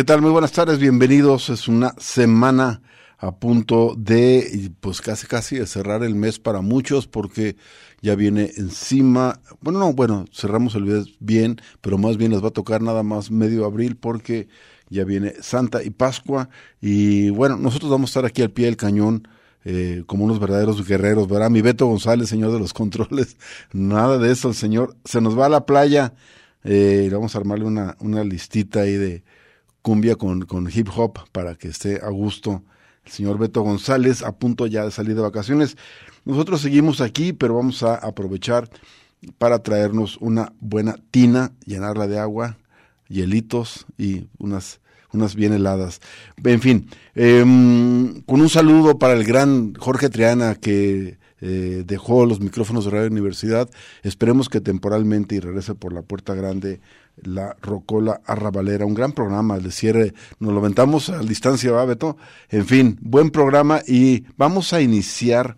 ¿Qué tal? Muy buenas tardes, bienvenidos. Es una semana a punto de, pues casi casi de cerrar el mes para muchos porque ya viene encima, bueno, no, bueno, cerramos el mes bien, pero más bien les va a tocar nada más medio abril porque ya viene Santa y Pascua y bueno, nosotros vamos a estar aquí al pie del cañón. Eh, como unos verdaderos guerreros, ¿verdad? Mi Beto González, señor de los controles, nada de eso, el señor se nos va a la playa, eh, vamos a armarle una, una listita ahí de cumbia con, con hip hop para que esté a gusto el señor Beto González a punto ya de salir de vacaciones. Nosotros seguimos aquí, pero vamos a aprovechar para traernos una buena tina, llenarla de agua, hielitos y unas, unas bien heladas. En fin, em, con un saludo para el gran Jorge Triana que eh, dejó los micrófonos de Radio Universidad. Esperemos que temporalmente y regrese por la puerta grande la Rocola Arrabalera, un gran programa de cierre, nos lo aventamos a distancia, ¿va, Beto? En fin, buen programa y vamos a iniciar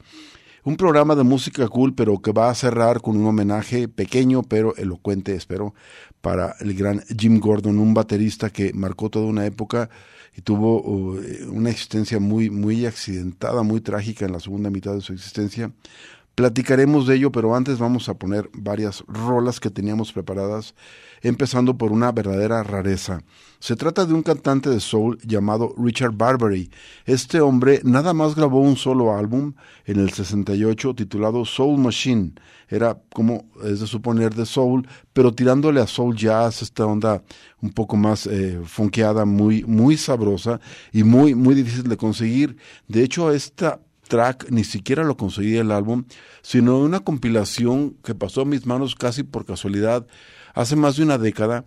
un programa de música cool, pero que va a cerrar con un homenaje pequeño, pero elocuente, espero, para el gran Jim Gordon, un baterista que marcó toda una época y tuvo uh, una existencia muy, muy accidentada, muy trágica en la segunda mitad de su existencia. Platicaremos de ello, pero antes vamos a poner varias rolas que teníamos preparadas, empezando por una verdadera rareza. Se trata de un cantante de soul llamado Richard Barbary. Este hombre nada más grabó un solo álbum en el 68 titulado Soul Machine. Era como es de suponer de soul, pero tirándole a soul jazz, esta onda un poco más eh, funkeada, muy, muy sabrosa y muy, muy difícil de conseguir. De hecho, esta track, ni siquiera lo conseguí el álbum, sino una compilación que pasó a mis manos casi por casualidad hace más de una década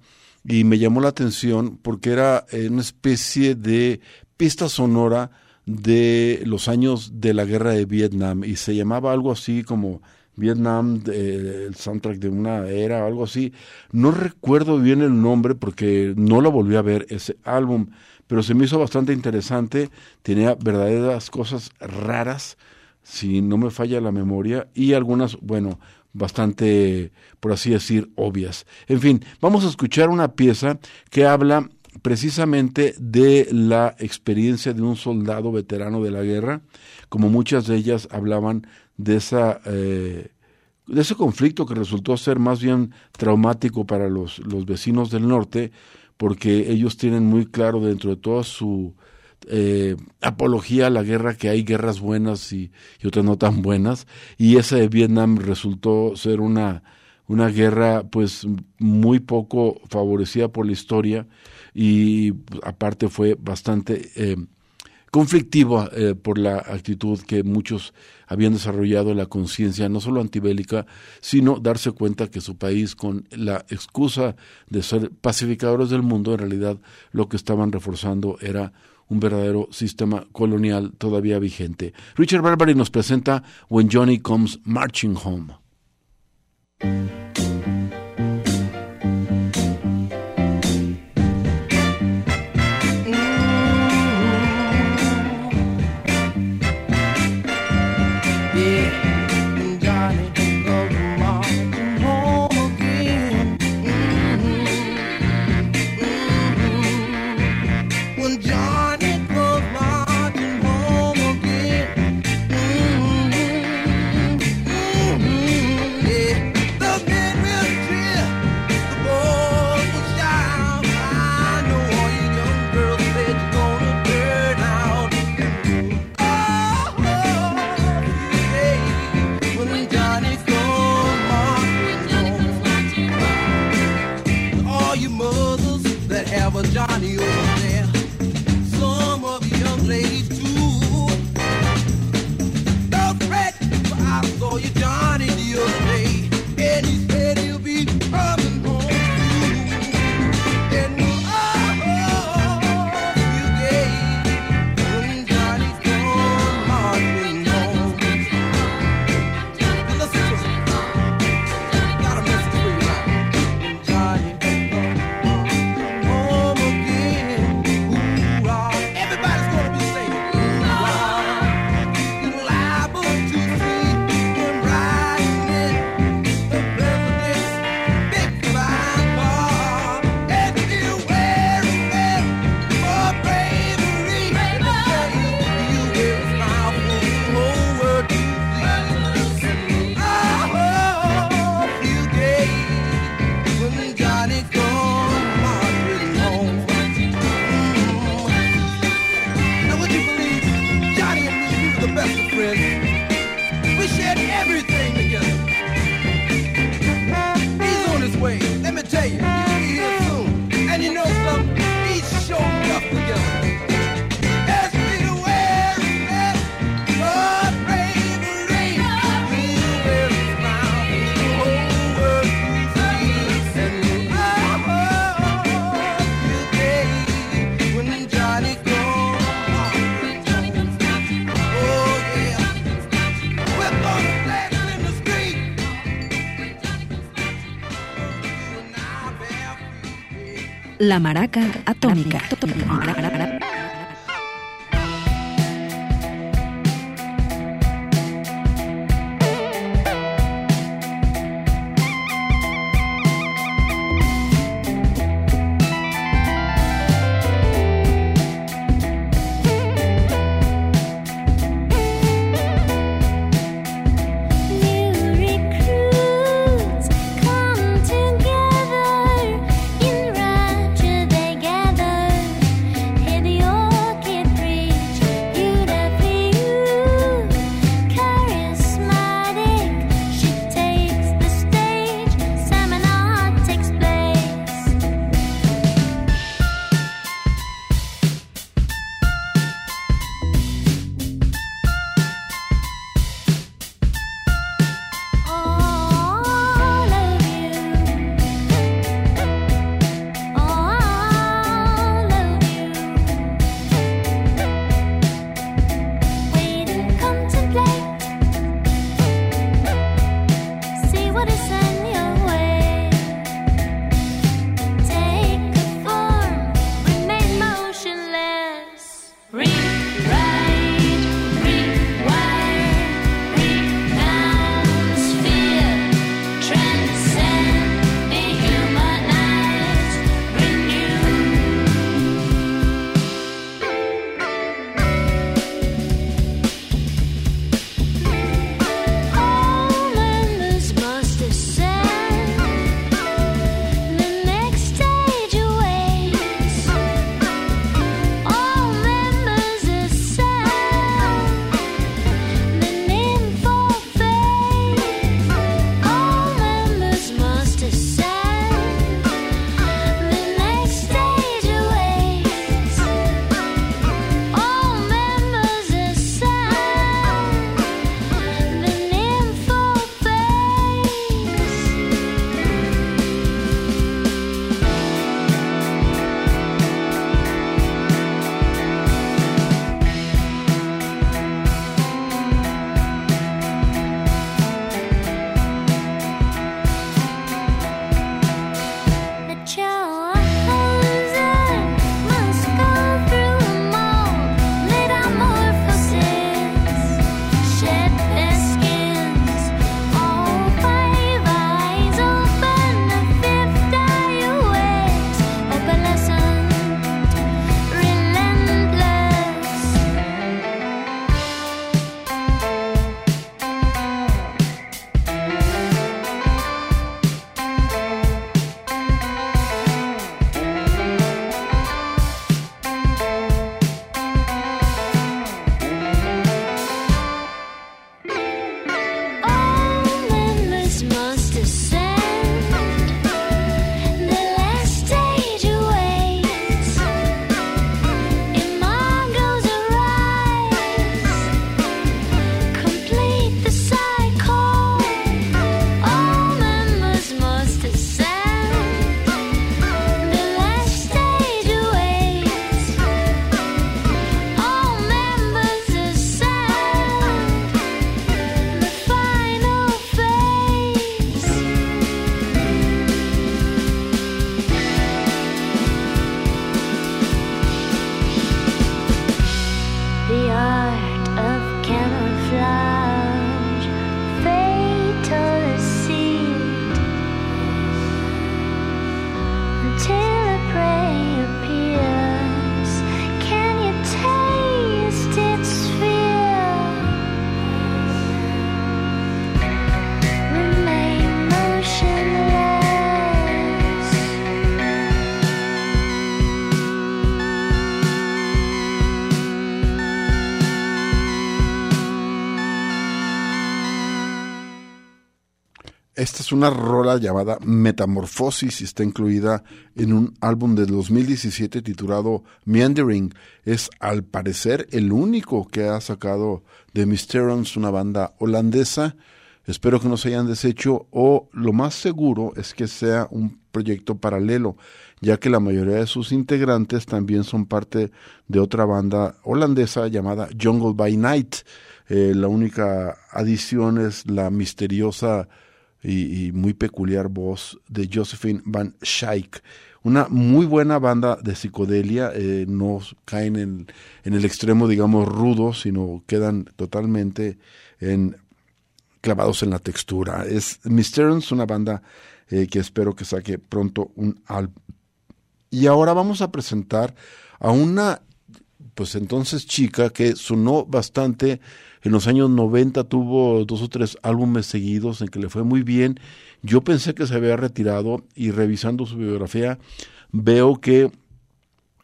y me llamó la atención porque era eh, una especie de pista sonora de los años de la guerra de Vietnam y se llamaba algo así como Vietnam, el soundtrack de una era, algo así. No recuerdo bien el nombre porque no lo volví a ver ese álbum pero se me hizo bastante interesante, tenía verdaderas cosas raras, si no me falla la memoria, y algunas, bueno, bastante, por así decir, obvias. En fin, vamos a escuchar una pieza que habla precisamente de la experiencia de un soldado veterano de la guerra, como muchas de ellas hablaban de esa... Eh, de ese conflicto que resultó ser más bien traumático para los, los vecinos del norte, porque ellos tienen muy claro dentro de toda su eh, apología a la guerra que hay guerras buenas y, otras no tan buenas, y esa de Vietnam resultó ser una, una guerra pues muy poco favorecida por la historia y aparte fue bastante eh, conflictiva eh, por la actitud que muchos habían desarrollado la conciencia no solo antibélica, sino darse cuenta que su país, con la excusa de ser pacificadores del mundo, en realidad lo que estaban reforzando era un verdadero sistema colonial todavía vigente. Richard Barbary nos presenta When Johnny Comes Marching Home. La Maraca Atómica. Una rola llamada Metamorfosis y está incluida en un álbum de 2017 titulado Meandering. Es al parecer el único que ha sacado de Mysterons, una banda holandesa. Espero que no se hayan deshecho o lo más seguro es que sea un proyecto paralelo, ya que la mayoría de sus integrantes también son parte de otra banda holandesa llamada Jungle by Night. Eh, la única adición es la misteriosa y, muy peculiar voz de Josephine Van Schaik, una muy buena banda de psicodelia, eh, no caen en, en, el extremo, digamos, rudo, sino quedan totalmente en, clavados en la textura. Es Mysterons, una banda eh, que espero que saque pronto un álbum. Y ahora vamos a presentar a una, pues entonces chica que sonó bastante en los años 90, tuvo dos o tres álbumes seguidos en que le fue muy bien yo pensé que se había retirado y revisando su biografía veo que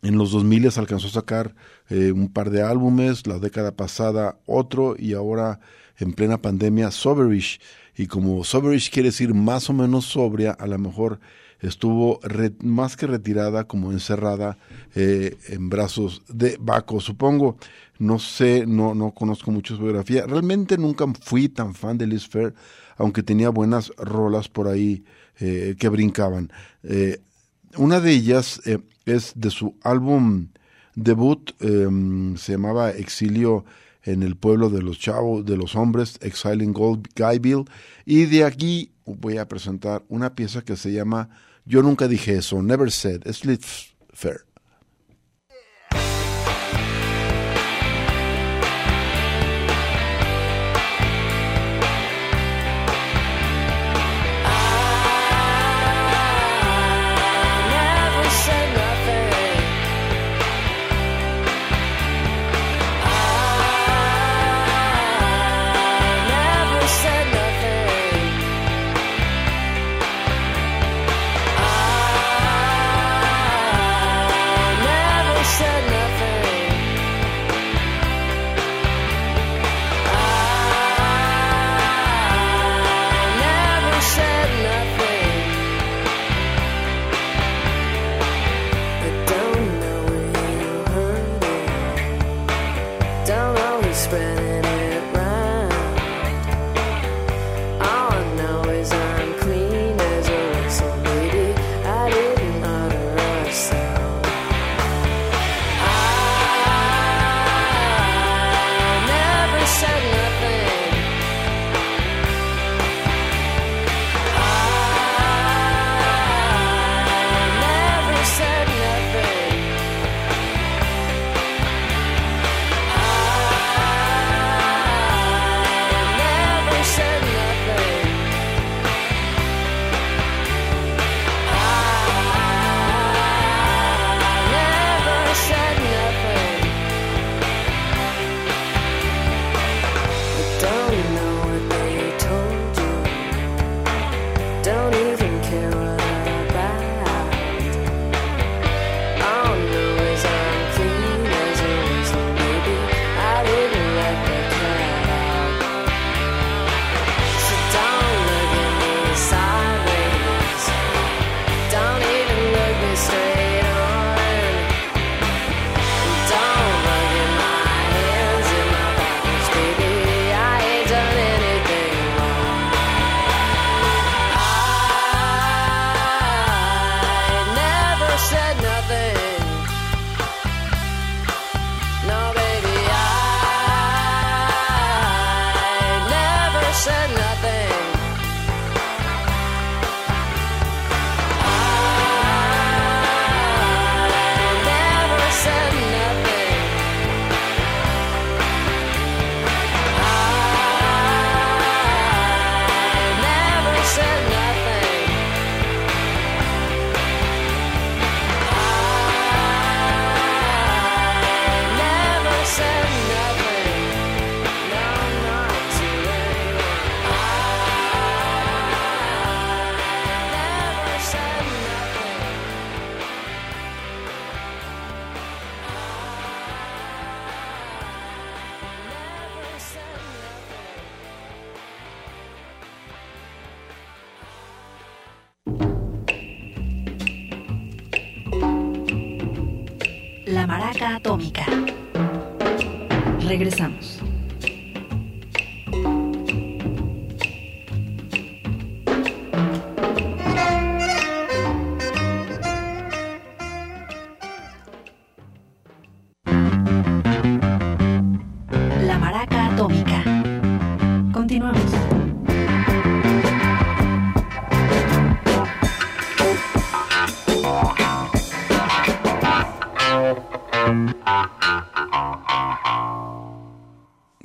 en los 2000 alcanzó a sacar eh, un par de álbumes, la década pasada otro y ahora en plena pandemia Soberish. Y como Soberish quiere decir más o menos sobria, a lo mejor estuvo más que retirada como encerrada eh, en brazos de Baco, supongo. No sé, no, no conozco mucho su biografía. Realmente nunca fui tan fan de Liz Fair aunque tenía buenas rolas por ahí eh, que brincaban. Eh, una de ellas es de su álbum debut, em, se llamaba Exilio en el pueblo de los chavos, de los hombres, Exiling Gold Guyville, y de aquí voy a presentar una pieza que se llama Yo nunca dije eso, Never Said, Slit Fair.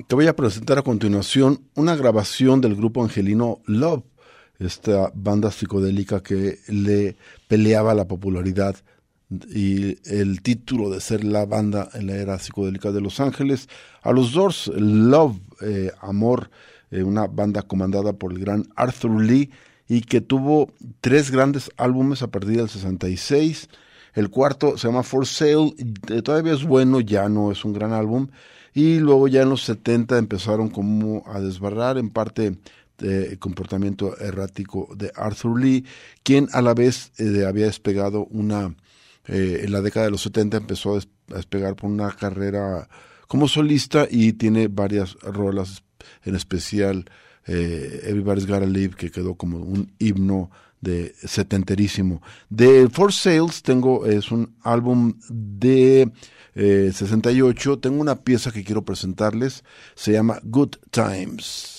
Te voy a presentar a continuación una grabación del grupo angelino Love, esta banda psicodélica que le peleaba la popularidad y el título de ser la banda en la era psicodélica de Los Ángeles. A los Doors, Love, eh, Amor, eh, una banda comandada por el gran Arthur Lee y que tuvo tres grandes álbumes a partir del 66. El cuarto se llama For Sale, todavía es bueno, ya no es un gran álbum. Y luego ya en los 70 empezaron como a desbarrar en parte de comportamiento errático de Arthur Lee, quien a la vez eh, había despegado una, eh, en la década de los 70 empezó a despegar por una carrera como solista y tiene varias rolas, en especial eh, Everybody's Gotta Live, que quedó como un himno de setenterísimo. De For Sales tengo, es un álbum de 68, eh, tengo una pieza que quiero presentarles, se llama Good Times.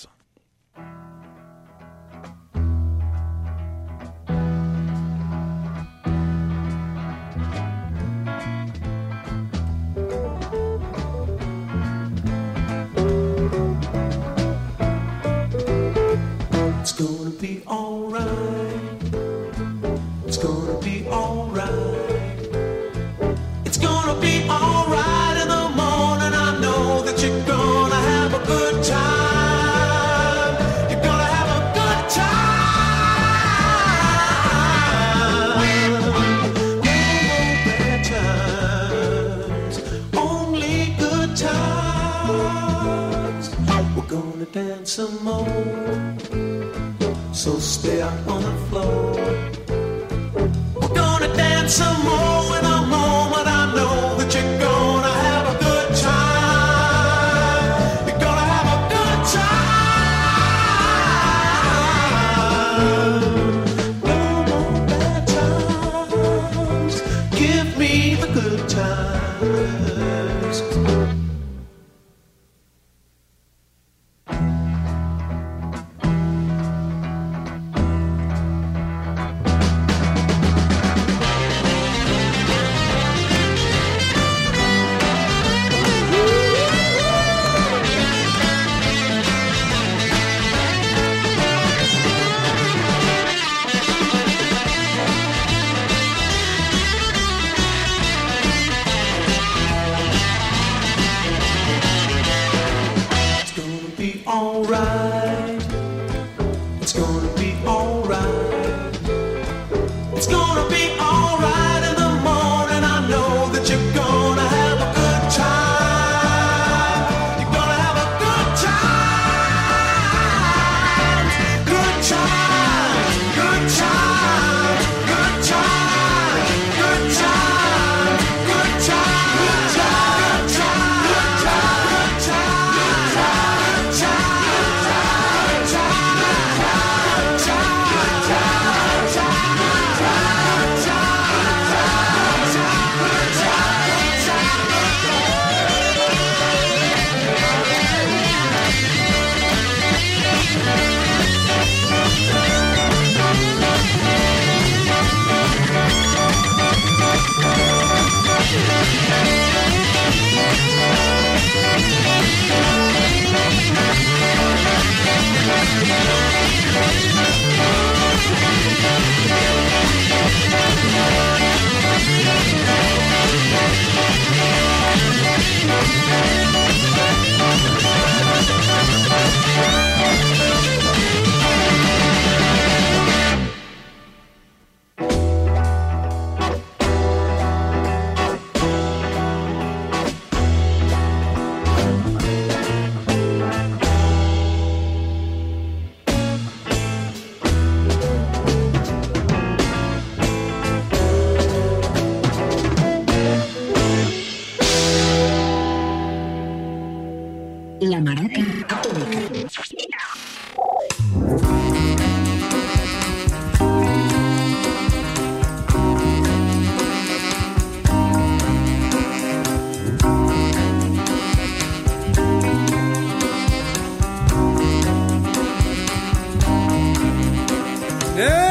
Yeah.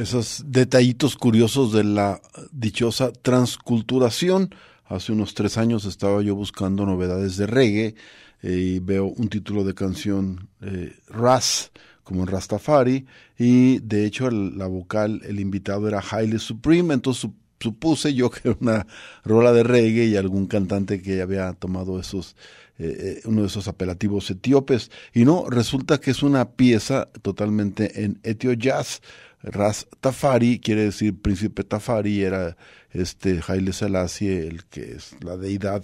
Esos detallitos curiosos de la dichosa transculturación. Hace unos tres años estaba yo buscando novedades de reggae eh, y veo un título de canción eh, Ras, como en Rastafari, y de hecho la vocal, el invitado era Haile Supreme, entonces supuse yo que era una rola de reggae y algún cantante que había tomado esos eh, uno de esos apelativos etíopes y no resulta que es una pieza totalmente en etio jazz Ras Tafari quiere decir príncipe Tafari, era este Haile Selassie, el que es la deidad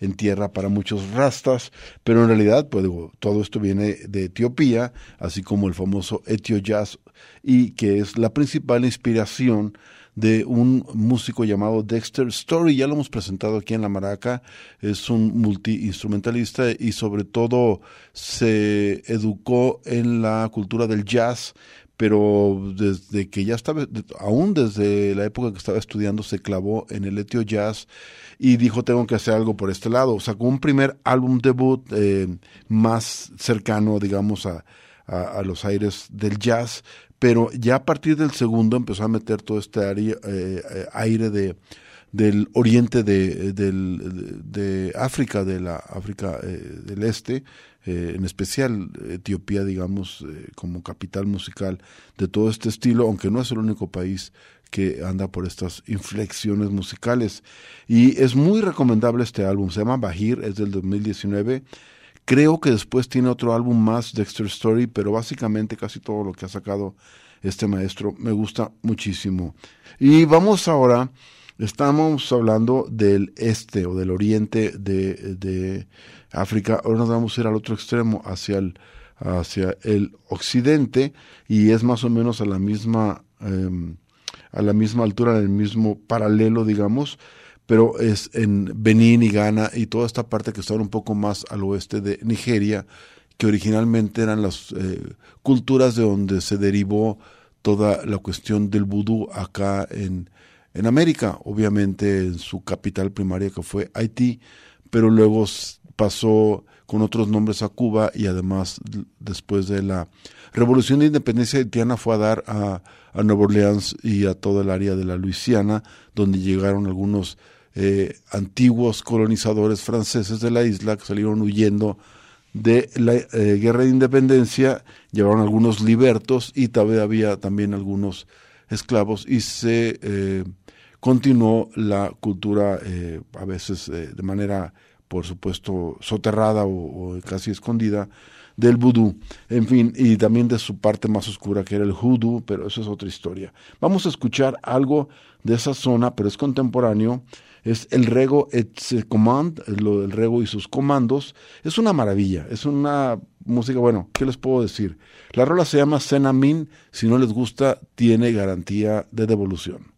en tierra para muchos rastas, pero en realidad, pues todo esto viene de Etiopía, así como el famoso Etio Jazz, y que es la principal inspiración de un músico llamado Dexter Story, ya lo hemos presentado aquí en La Maraca, es un multiinstrumentalista y sobre todo se educó en la cultura del jazz, pero desde que ya estaba, aún desde la época que estaba estudiando, se clavó en el etio jazz y dijo, tengo que hacer algo por este lado. Sacó un primer álbum debut eh, más cercano, digamos, a, a, los aires del jazz, pero ya a partir del segundo empezó a meter todo este aire, eh, eh, aire de del oriente de, de África, de la África del Este, eh, en especial Etiopía, digamos, eh, como capital musical de todo este estilo, aunque no es el único país que anda por estas inflexiones musicales. Y es muy recomendable este álbum, se llama Bahir, es del 2019. Creo que después tiene otro álbum más, Dexter Story, pero básicamente casi todo lo que ha sacado este maestro me gusta muchísimo. Y vamos ahora, estamos hablando del este o del oriente de, de África, ahora nos vamos a ir al otro extremo, hacia el, hacia el occidente, y es más o menos a la misma, em, a la misma altura, en el mismo paralelo, digamos, pero es en Benín y Ghana y toda esta parte que está un poco más al oeste de Nigeria, que originalmente eran las eh, culturas de donde se derivó toda la cuestión del vudú acá en, en América, obviamente en su capital primaria que fue Haití, pero luego pasó con otros nombres a Cuba y además después de la Revolución de Independencia haitiana fue a dar a, a Nueva Orleans y a toda el área de la Luisiana, donde llegaron algunos eh, antiguos colonizadores franceses de la isla que salieron huyendo de la eh, guerra de independencia, llevaron algunos libertos y todavía había también algunos esclavos y se eh, continuó la cultura a veces de manera por supuesto, soterrada o, casi escondida del vudú, en fin, y también de su parte más oscura que era el hoodoo, pero eso es otra historia. Vamos a escuchar algo de esa zona, pero es contemporáneo, es el Rego et Command, lo del Rego y sus comandos, es una maravilla, es una música, bueno, ¿qué les puedo decir? La rola se llama Senamin, si no les gusta, tiene garantía de devolución.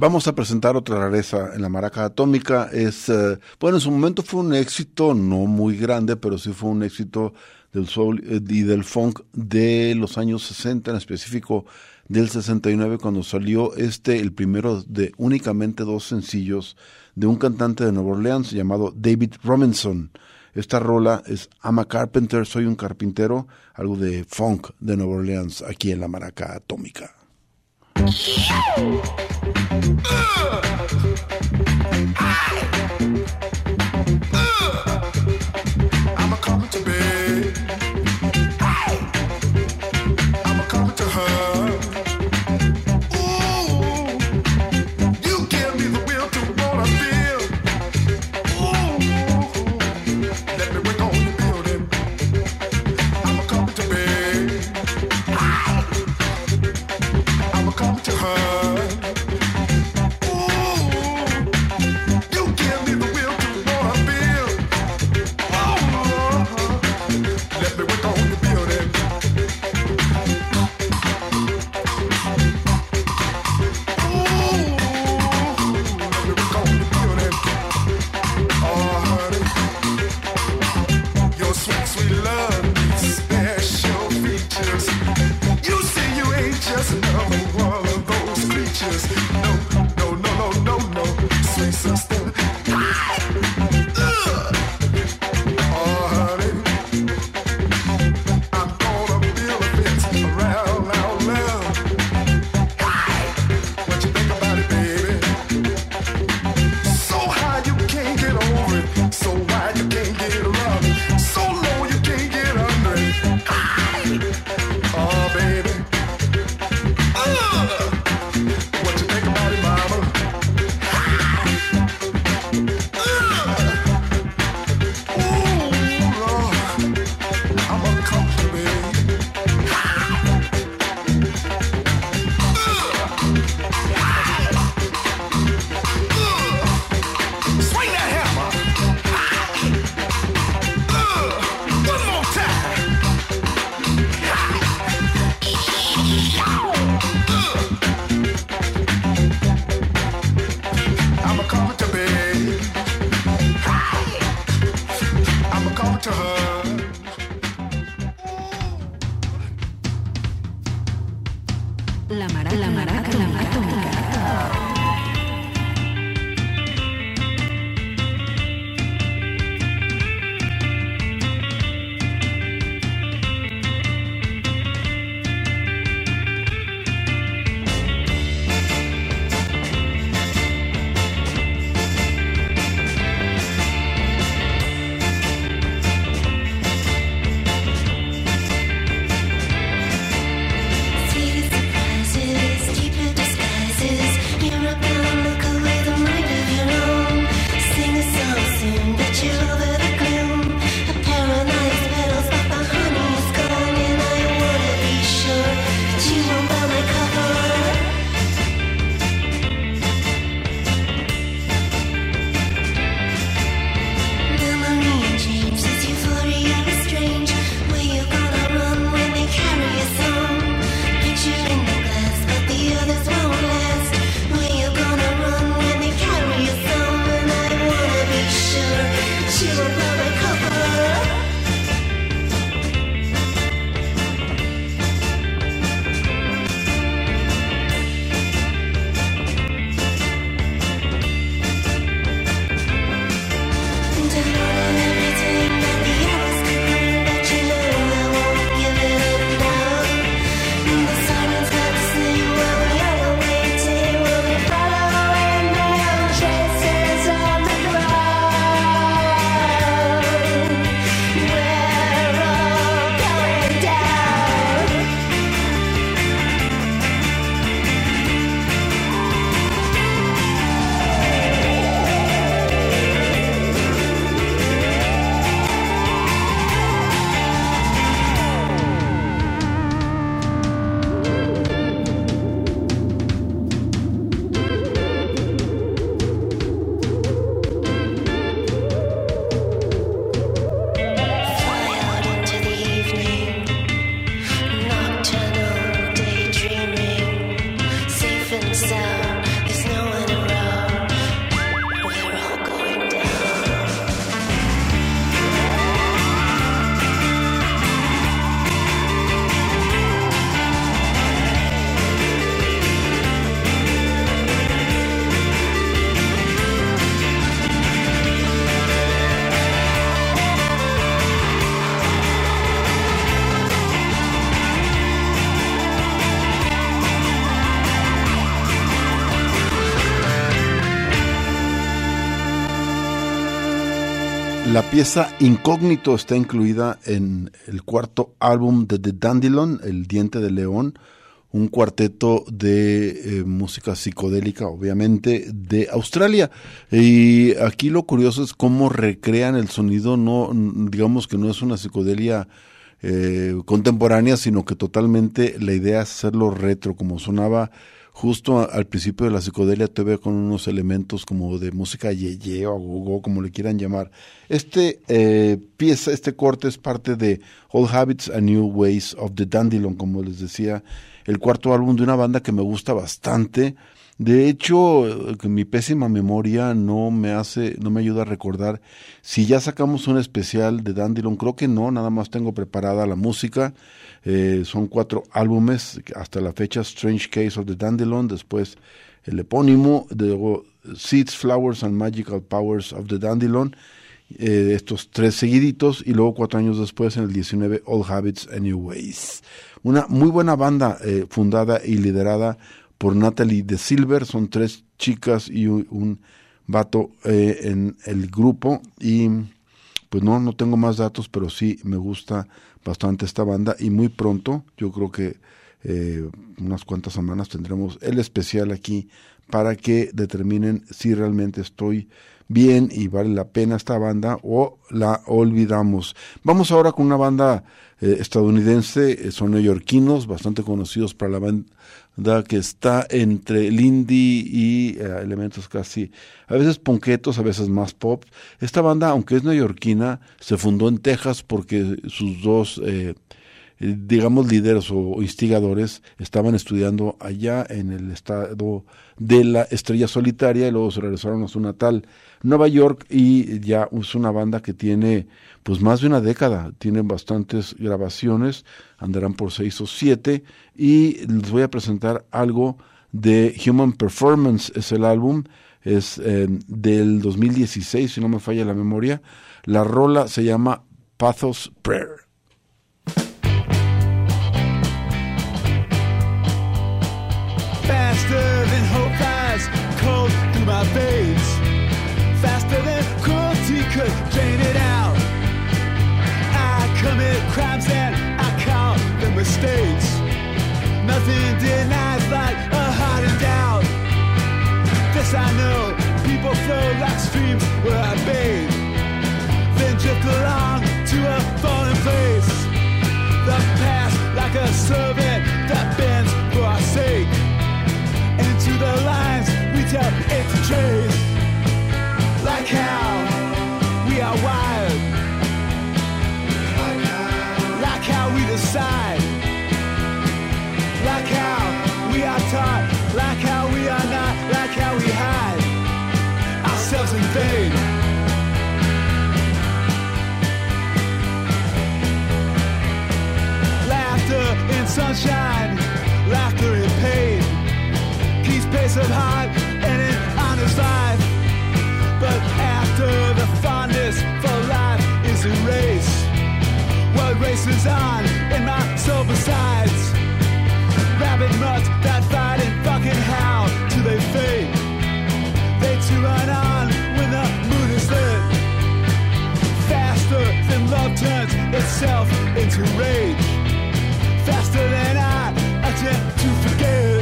Vamos a presentar otra rareza en la maraca atómica. Es, eh, bueno, en su momento fue un éxito, no muy grande, pero sí fue un éxito del soul eh, y del funk de los años 60, en específico del 69, cuando salió este, el primero de únicamente dos sencillos de un cantante de Nueva Orleans llamado David Robinson. Esta rola es I'm a Carpenter, soy un carpintero, algo de funk de Nueva Orleans aquí en la maraca atómica. Uh! Ah! Pieza Incógnito está incluida en el cuarto álbum de The Dandelion, El Diente de León, un cuarteto de eh, música psicodélica, obviamente, de Australia. Y aquí lo curioso es cómo recrean el sonido, no, digamos que no es una psicodelia eh, contemporánea, sino que totalmente la idea es hacerlo retro, como sonaba justo al principio de la psicodelia todavía con unos elementos como de música yeye o gogo, como le quieran llamar. Este eh, pieza, este corte es parte de Old Habits and New Ways of the Dandelion, como les decía, el cuarto álbum de una banda que me gusta bastante. De hecho, eh, mi pésima memoria no me hace, no me ayuda a recordar si ya sacamos un especial de Dandelion. Creo que no, nada más tengo preparada la música. Eh, son cuatro álbumes hasta la fecha: Strange Case of the Dandelion, después el epónimo, luego Seeds, Flowers and Magical Powers of the Dandelion. eh, estos tres seguiditos y luego cuatro años después en el 19 Old Habits and New Ways. Una muy buena banda eh, fundada y liderada por Natalie de Silver, son tres chicas y un, vato eh, en el grupo. Y pues no, no tengo más datos, pero sí me gusta bastante esta banda. Y muy pronto, yo creo que eh, unas cuantas semanas tendremos el especial aquí para que determinen si realmente estoy bien y vale la pena esta banda o la olvidamos. Vamos ahora con una banda eh, estadounidense, eh, son neoyorquinos, bastante conocidos para la banda que está entre el indie y eh, elementos casi, a veces ponquetos, a veces más pop. Esta banda, aunque es neoyorquina, se fundó en Texas porque sus dos eh, digamos, líderes o instigadores estaban estudiando allá en el estado de la estrella solitaria y luego se regresaron a su natal Nueva York y ya es una banda que tiene pues más de una década, tienen bastantes grabaciones, andarán por seis o siete y les voy a presentar algo de Human Performance, es el álbum, es eh, del 2016, si no me falla la memoria, la rola se llama Pathos Prayer. Through veins. Faster than cruelty could drain it out. I commit crimes and I call them mistakes. Nothing denies like a heart in doubt. This I know, people flow like streams where I bathe. Then drift along to a fallen place. The past like a servant that bends for our sake. Into the lines we tell it to. Like how we are wired. Like how we decide. Like how we are taught. Like how we are not. Like how we hide ourselves in vain. Laughter in sunshine, laughter in pain. Keeps pace of heart and life. But after the fondness for life is erased, what races on in my soul besides? Rabbit mutts that fight and fucking howl till they fade. They too run on when the moon is lit. Faster than love turns itself into rage. Faster than I attempt to forget.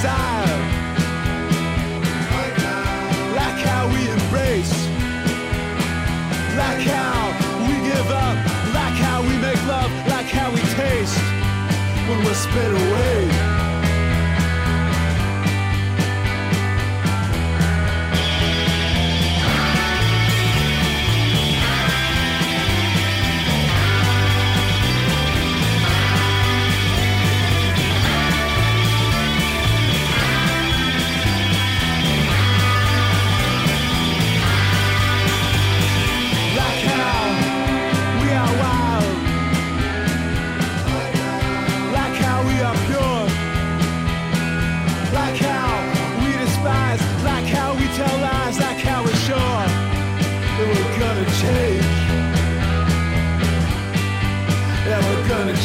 Desire. Like how we embrace. Like how we give up. Like how we make love. Like how we taste when we're spit away.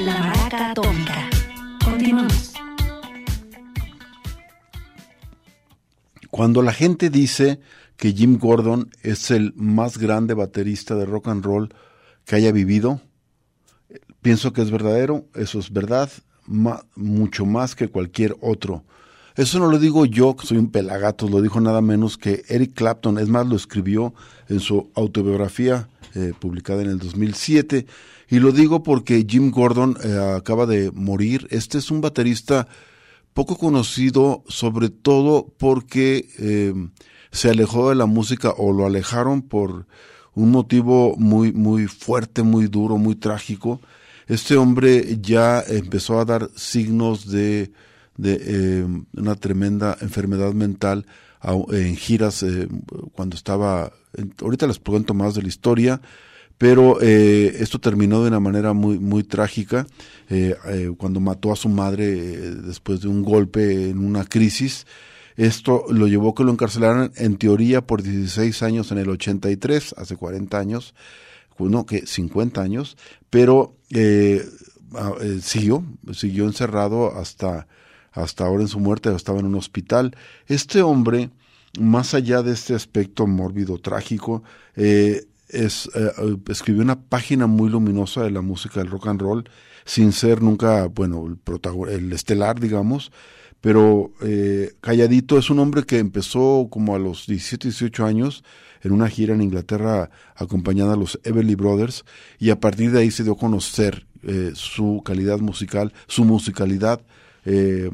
La Maraca Atómica. Continuamos. Cuando la gente dice que Jim Gordon es el más grande baterista de rock and roll que haya vivido, pienso que es verdadero, eso es verdad, mucho más que cualquier otro. Eso no lo digo yo, que soy un pelagato, lo dijo nada menos que Eric Clapton, es más, lo escribió en su autobiografía eh, publicada en el 2007, y lo digo porque Jim Gordon eh, acaba de morir. Este es un baterista poco conocido, sobre todo porque eh, se alejó de la música o lo alejaron por un motivo muy, muy fuerte, muy duro, muy trágico. Este hombre ya empezó a dar signos de, eh, una tremenda enfermedad mental en giras eh, cuando estaba, ahorita les cuento más de la historia, pero eh, esto terminó de una manera muy muy trágica eh, eh, cuando mató a su madre eh, después de un golpe en una crisis. Esto lo llevó a que lo encarcelaran en teoría por 16 años en el 83 hace 40 años no que 50 años. Pero siguió siguió encerrado hasta hasta ahora en su muerte estaba en un hospital. Este hombre más allá de este aspecto mórbido trágico eh, es, eh, eh, escribió una página muy luminosa de la música del rock and roll, sin ser nunca, bueno, el, el estelar, digamos, pero eh, calladito es un hombre que empezó como a los 17, 18 años en una gira en Inglaterra acompañada a los Everly Brothers y a partir de ahí se dio a conocer eh, su calidad musical, su musicalidad. eh,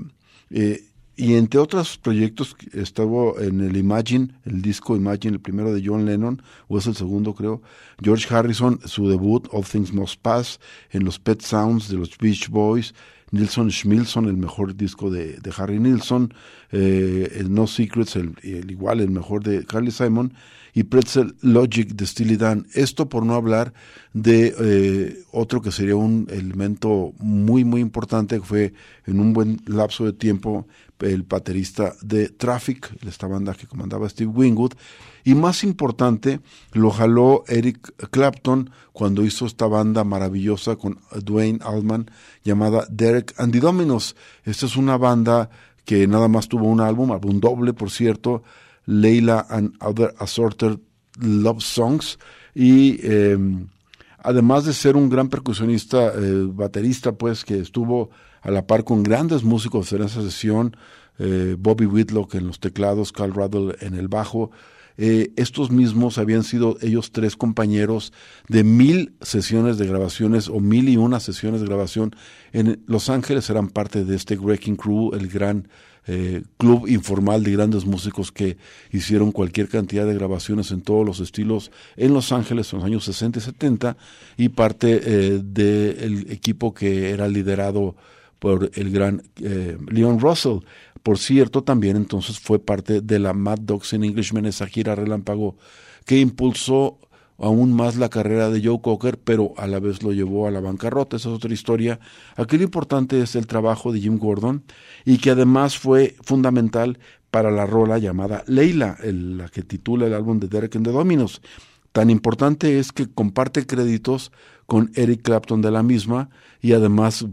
eh, y entre otros proyectos estuvo en el Imagine, el disco Imagine, el primero de John Lennon, o es el segundo creo, George Harrison, su debut, All Things Must Pass, en los Pet Sounds de los Beach Boys, Nilsson Schmilson, el mejor disco de, de Harry Nilsson, eh, No Secrets, el, el igual, el mejor de Carly Simon, y Pretzel Logic de Steely Dan. Esto por no hablar de eh, otro que sería un elemento muy, muy importante, que fue en un buen lapso de tiempo el baterista de Traffic, esta banda que comandaba Steve Wingwood, y más importante, lo jaló Eric Clapton cuando hizo esta banda maravillosa con Dwayne Allman llamada Derek and the Dominos. Esta es una banda que nada más tuvo un álbum, álbum doble, por cierto, Leila and Other Assorted Love Songs, y eh, además de ser un gran percusionista, eh, baterista, pues, que estuvo a la par con grandes músicos en esa sesión, eh, Bobby Whitlock en los teclados, Carl Ruddle en el bajo, eh, estos mismos habían sido ellos tres compañeros de mil sesiones de grabaciones o mil y una sesiones de grabación en Los Ángeles, eran parte de este Wrecking Crew, el gran eh, club informal de grandes músicos que hicieron cualquier cantidad de grabaciones en todos los estilos en Los Ángeles en los años 60 y 70 y parte eh, del equipo que era liderado por el gran eh, Leon Russell. Por cierto, también entonces fue parte de la Mad Dogs in Englishman, esa gira relámpago que impulsó aún más la carrera de Joe Cocker, pero a la vez lo llevó a la bancarrota. Esa es otra historia. Aquí lo importante es el trabajo de Jim Gordon y que además fue fundamental para la rola llamada Leila, el- la que titula el álbum de Derek and the Dominos. Tan importante es que comparte créditos con Eric Clapton de la misma y además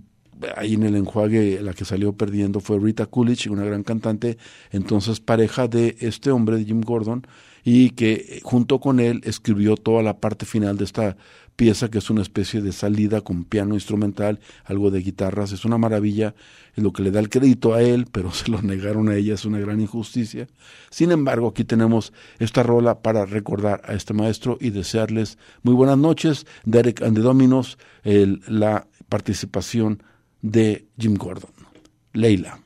ahí en el enjuague la que salió perdiendo fue Rita Coolidge, una gran cantante, entonces pareja de este hombre, de Jim Gordon, y que eh, junto con él escribió toda la parte final de esta pieza que es una especie de salida con piano instrumental, algo de guitarras, es una maravilla, es lo que le da el crédito a él, pero se lo negaron a ella, es una gran injusticia. Sin embargo, aquí tenemos esta rola para recordar a este maestro y desearles muy buenas noches, Derek and the el- la participación de Jim Gordon. Leila.